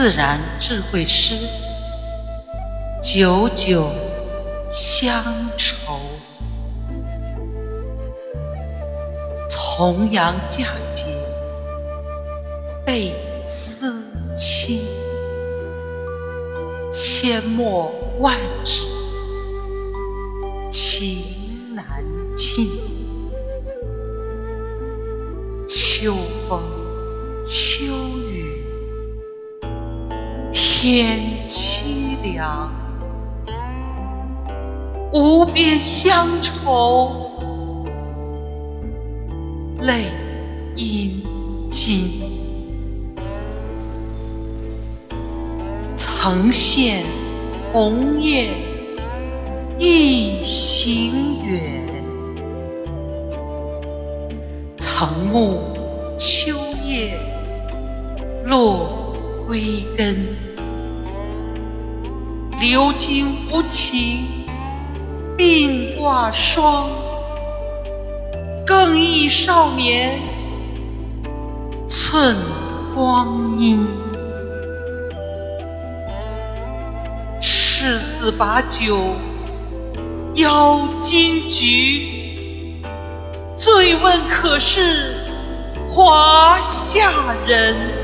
自然智慧诗，久久乡愁。重阳佳节倍思亲，阡陌万纸情难尽。秋风秋雨天凄凉，无边乡愁。泪盈襟，曾羡鸿雁一行远，曾慕秋叶落归根。流金无情鬓挂霜。更忆少年寸光阴，赤子把酒邀金菊，醉问可是华夏人。